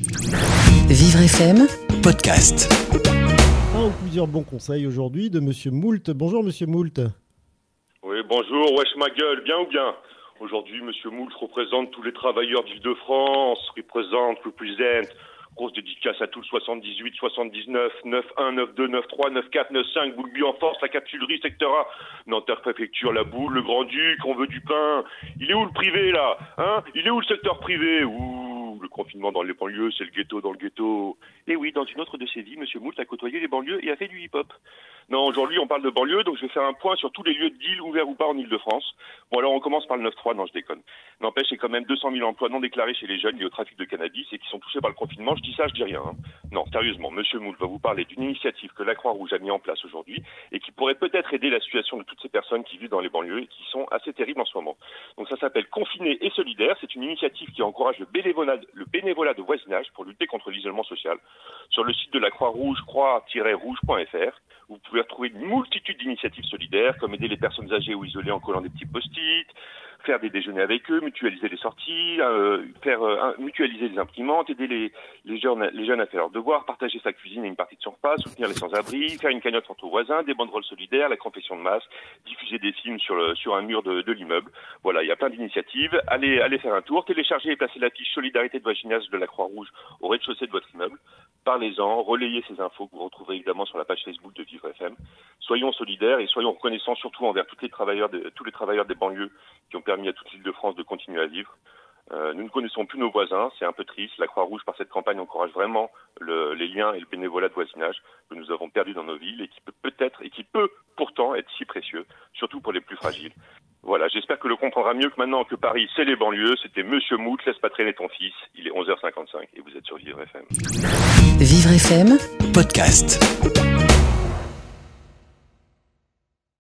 Vivre FM, podcast. Un ou plusieurs bons conseils aujourd'hui de Monsieur Moult. Bonjour Monsieur Moult. Oui, bonjour, wesh ma gueule, bien ou bien? Aujourd'hui, Monsieur Moult représente tous les travailleurs d'Île-de-France, représente, represent, grosse dédicace à tous le 78, 79, 91, 92, 93, 94, 95, Boulby en force, la capsulerie, secteur A, Nanterre préfecture, la boule, le grand-duc, on veut du pain. Il est où le privé là Hein? Il est où le secteur privé? Ouh, confinement dans les banlieues, c'est le ghetto dans le ghetto. Et oui, dans une autre de ses vies, Monsieur Moult a côtoyé les banlieues et a fait du hip-hop. Non, aujourd'hui on parle de banlieue, donc je vais faire un point sur tous les lieux de deal ouverts ou pas en Ile-de-France. Bon alors on commence par le 9-3, non je déconne. N'empêche, c'est quand même 200 000 emplois non déclarés chez les jeunes liés au trafic de cannabis et qui sont touchés par le confinement. Je dis ça, je dis rien. hein. Non, sérieusement, Monsieur Moult va vous parler d'une initiative que la Croix-Rouge a mis en place aujourd'hui et qui pourrait peut-être aider la situation de toutes ces personnes qui vivent dans les banlieues et qui sont assez terribles en ce moment. Donc ça s'appelle Confiné et Solidaire. C'est une initiative qui encourage le bénévolat, le bénévolat de voisinage pour lutter contre l'isolement social. Sur le site de la Croix-Rouge, croix-rouge.fr, vous pouvez retrouver une multitude d'initiatives solidaires, comme aider les personnes âgées ou isolées en collant des petits post-it, faire des déjeuners avec eux, mutualiser les sorties, euh, faire euh, mutualiser les imprimantes, aider les, les, jeunes, les jeunes à faire leurs devoirs, partager sa cuisine et une partie de son repas, soutenir les sans-abri, faire une cagnotte entre voisins, des banderoles solidaires, la confession de masse, diffuser des films sur, le, sur un mur de, de l'immeuble. Voilà, il y a plein d'initiatives. Allez, allez faire un tour, téléchargez et placez l'affiche Solidarité de voisinage de la Croix-Rouge au rez-de-chaussée de votre immeuble. Parlez-en, relayez ces infos que vous retrouverez évidemment sur la page Facebook de Vivre FM. Soyons solidaires et soyons reconnaissants surtout envers tous les travailleurs, des banlieues qui ont permis à toute l'île de France de continuer à vivre. Euh, nous ne connaissons plus nos voisins, c'est un peu triste. La Croix-Rouge, par cette campagne, encourage vraiment le- les liens et le bénévolat de voisinage que nous avons perdu dans nos villes et qui peut peut-être et qui peut pourtant être si précieux, surtout pour les plus fragiles. Voilà, j'espère que le comprendra mieux que maintenant que Paris, c'est les banlieues. C'était Monsieur Mout, laisse pas traîner ton fils. Il est 11h55 et vous êtes sur Vivre FM. Vivre FM, Podcast.